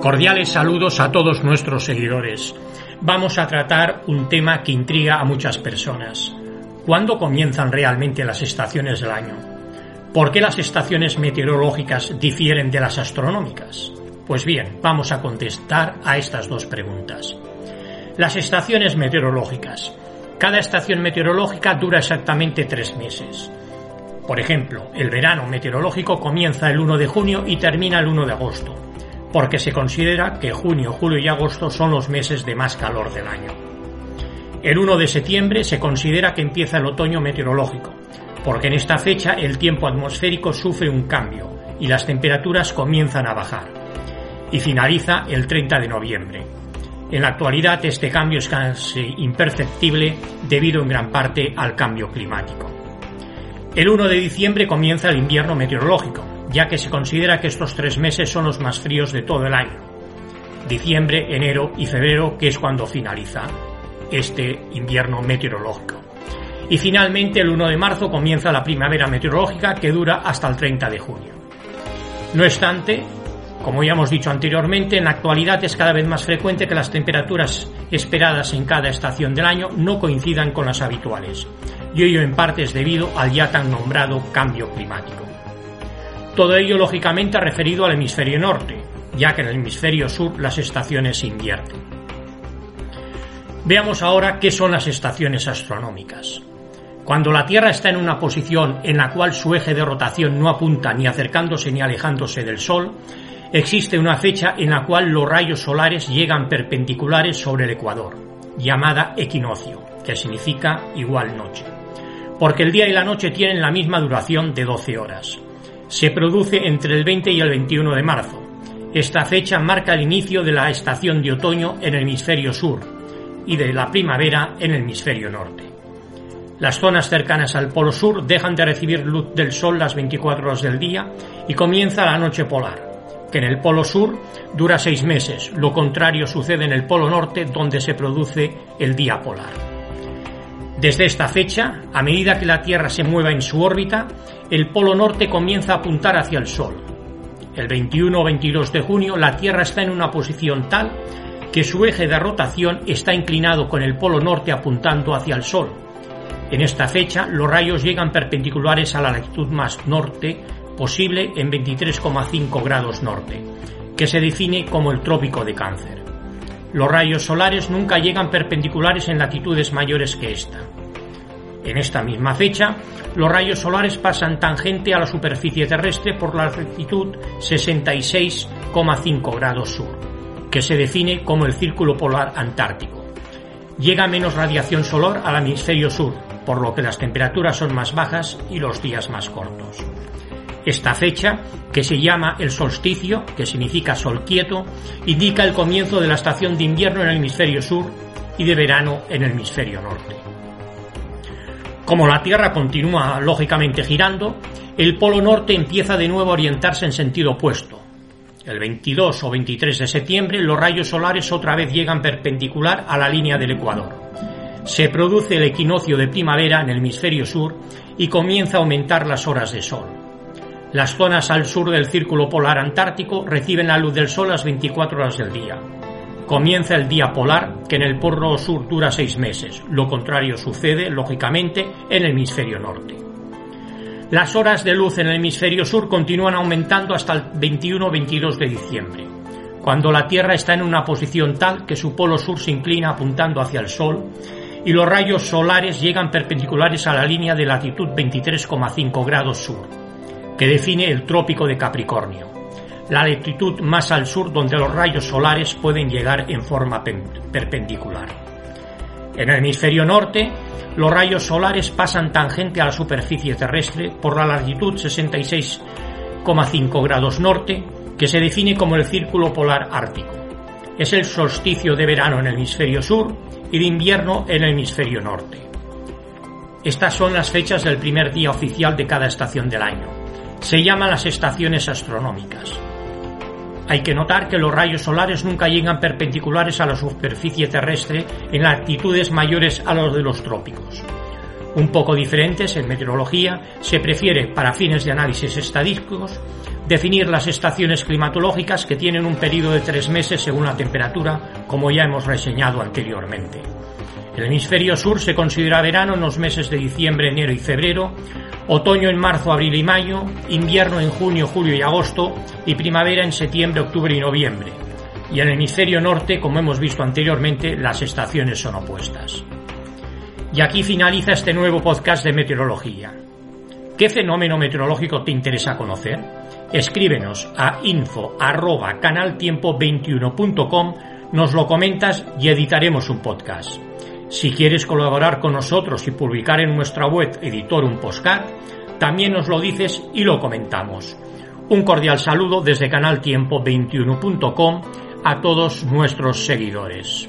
Cordiales saludos a todos nuestros seguidores. Vamos a tratar un tema que intriga a muchas personas. ¿Cuándo comienzan realmente las estaciones del año? ¿Por qué las estaciones meteorológicas difieren de las astronómicas? Pues bien, vamos a contestar a estas dos preguntas. Las estaciones meteorológicas. Cada estación meteorológica dura exactamente tres meses. Por ejemplo, el verano meteorológico comienza el 1 de junio y termina el 1 de agosto porque se considera que junio, julio y agosto son los meses de más calor del año. El 1 de septiembre se considera que empieza el otoño meteorológico, porque en esta fecha el tiempo atmosférico sufre un cambio y las temperaturas comienzan a bajar. Y finaliza el 30 de noviembre. En la actualidad este cambio es casi imperceptible debido en gran parte al cambio climático. El 1 de diciembre comienza el invierno meteorológico, ya que se considera que estos tres meses son los más fríos de todo el año. Diciembre, enero y febrero, que es cuando finaliza este invierno meteorológico. Y finalmente el 1 de marzo comienza la primavera meteorológica que dura hasta el 30 de junio. No obstante, como ya hemos dicho anteriormente, en la actualidad es cada vez más frecuente que las temperaturas esperadas en cada estación del año no coincidan con las habituales, y ello en parte es debido al ya tan nombrado cambio climático. Todo ello lógicamente referido al hemisferio norte, ya que en el hemisferio sur las estaciones se invierten. Veamos ahora qué son las estaciones astronómicas. Cuando la Tierra está en una posición en la cual su eje de rotación no apunta ni acercándose ni alejándose del Sol, existe una fecha en la cual los rayos solares llegan perpendiculares sobre el ecuador, llamada equinoccio, que significa igual noche, porque el día y la noche tienen la misma duración de 12 horas se produce entre el 20 y el 21 de marzo. Esta fecha marca el inicio de la estación de otoño en el hemisferio sur y de la primavera en el hemisferio norte. Las zonas cercanas al polo sur dejan de recibir luz del sol las 24 horas del día y comienza la noche polar, que en el polo sur dura seis meses. Lo contrario sucede en el polo norte donde se produce el día polar. Desde esta fecha, a medida que la Tierra se mueva en su órbita, el polo norte comienza a apuntar hacia el Sol. El 21 o 22 de junio, la Tierra está en una posición tal que su eje de rotación está inclinado con el polo norte apuntando hacia el Sol. En esta fecha, los rayos llegan perpendiculares a la latitud más norte posible en 23,5 grados norte, que se define como el trópico de Cáncer. Los rayos solares nunca llegan perpendiculares en latitudes mayores que esta. En esta misma fecha, los rayos solares pasan tangente a la superficie terrestre por la latitud 66,5 grados sur, que se define como el círculo polar antártico. Llega menos radiación solar al hemisferio sur, por lo que las temperaturas son más bajas y los días más cortos. Esta fecha, que se llama el solsticio, que significa sol quieto, indica el comienzo de la estación de invierno en el hemisferio sur y de verano en el hemisferio norte. Como la Tierra continúa lógicamente girando, el polo norte empieza de nuevo a orientarse en sentido opuesto. El 22 o 23 de septiembre los rayos solares otra vez llegan perpendicular a la línea del ecuador. Se produce el equinoccio de primavera en el hemisferio sur y comienza a aumentar las horas de sol. Las zonas al sur del círculo polar antártico reciben la luz del sol las 24 horas del día. Comienza el día polar, que en el polo sur dura seis meses. Lo contrario sucede, lógicamente, en el hemisferio norte. Las horas de luz en el hemisferio sur continúan aumentando hasta el 21-22 de diciembre, cuando la Tierra está en una posición tal que su polo sur se inclina apuntando hacia el Sol y los rayos solares llegan perpendiculares a la línea de latitud 23,5 grados sur que define el trópico de Capricornio, la latitud más al sur donde los rayos solares pueden llegar en forma perpendicular. En el hemisferio norte, los rayos solares pasan tangente a la superficie terrestre por la latitud 66,5 grados norte, que se define como el círculo polar ártico. Es el solsticio de verano en el hemisferio sur y de invierno en el hemisferio norte. Estas son las fechas del primer día oficial de cada estación del año se llaman las estaciones astronómicas. Hay que notar que los rayos solares nunca llegan perpendiculares a la superficie terrestre en latitudes mayores a los de los trópicos. Un poco diferentes en meteorología, se prefiere para fines de análisis estadísticos definir las estaciones climatológicas que tienen un periodo de tres meses según la temperatura, como ya hemos reseñado anteriormente. El hemisferio sur se considera verano en los meses de diciembre, enero y febrero, otoño en marzo, abril y mayo, invierno en junio, julio y agosto y primavera en septiembre, octubre y noviembre. Y en el hemisferio norte, como hemos visto anteriormente, las estaciones son opuestas. Y aquí finaliza este nuevo podcast de meteorología. ¿Qué fenómeno meteorológico te interesa conocer? Escríbenos a info arroba canaltiempo21.com, nos lo comentas y editaremos un podcast. Si quieres colaborar con nosotros y publicar en nuestra web editor un postcard, también nos lo dices y lo comentamos. Un cordial saludo desde canaltiempo21.com a todos nuestros seguidores.